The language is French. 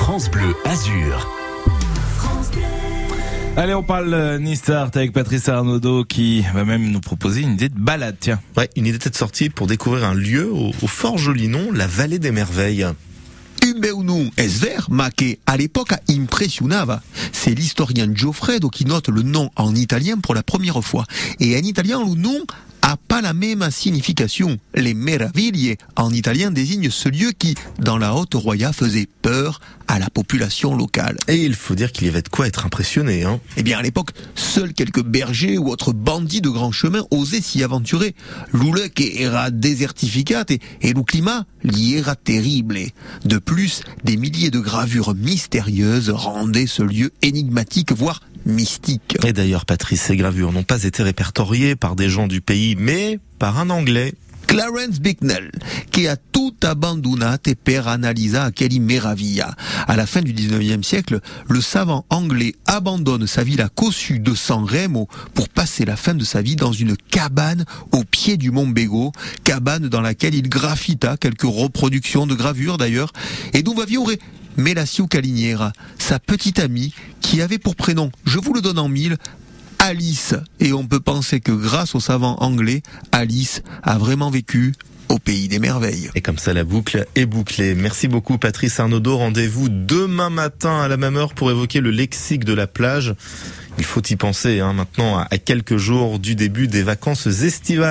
France Bleu Azur. Allez, on parle euh, Nistart avec Patrice Arnaudot qui va même nous proposer une idée de balade. Tiens. Ouais, une idée de sortie pour découvrir un lieu au, au fort joli nom, la vallée des merveilles. Un meu nom es ver, ma que à l'époque impressionnava. C'est l'historien Giuffredo qui note le nom en italien pour la première fois. Et en italien, le nom a pas la même signification. Les meraviglie en italien désignent ce lieu qui, dans la haute roya, faisait peur à la population locale. Et il faut dire qu'il y avait de quoi être impressionné. Hein. Eh bien, à l'époque, seuls quelques bergers ou autres bandits de grand chemin osaient s'y aventurer. L'oulec era désertificate et, et le climat l'y era terrible. De plus, des milliers de gravures mystérieuses rendaient ce lieu énigmatique, voire mystique. Et d'ailleurs, Patrice, ces gravures n'ont pas été répertoriées par des gens du pays, mais par un Anglais. Clarence Bicknell, qui a tout abandonné per analysa aquelli meraviglia. À la fin du 19e siècle, le savant anglais abandonne sa ville à Cossu de San Remo pour passer la fin de sa vie dans une cabane au pied du mont Bégo, cabane dans laquelle il graffita quelques reproductions de gravures d'ailleurs, et d'où va vivre Melasio Caliniera, sa petite amie, qui avait pour prénom, je vous le donne en mille, Alice. Et on peut penser que grâce au savant anglais, Alice a vraiment vécu au pays des merveilles. Et comme ça, la boucle est bouclée. Merci beaucoup, Patrice Arnaudot. Rendez-vous demain matin à la même heure pour évoquer le lexique de la plage. Il faut y penser hein, maintenant à quelques jours du début des vacances estivales.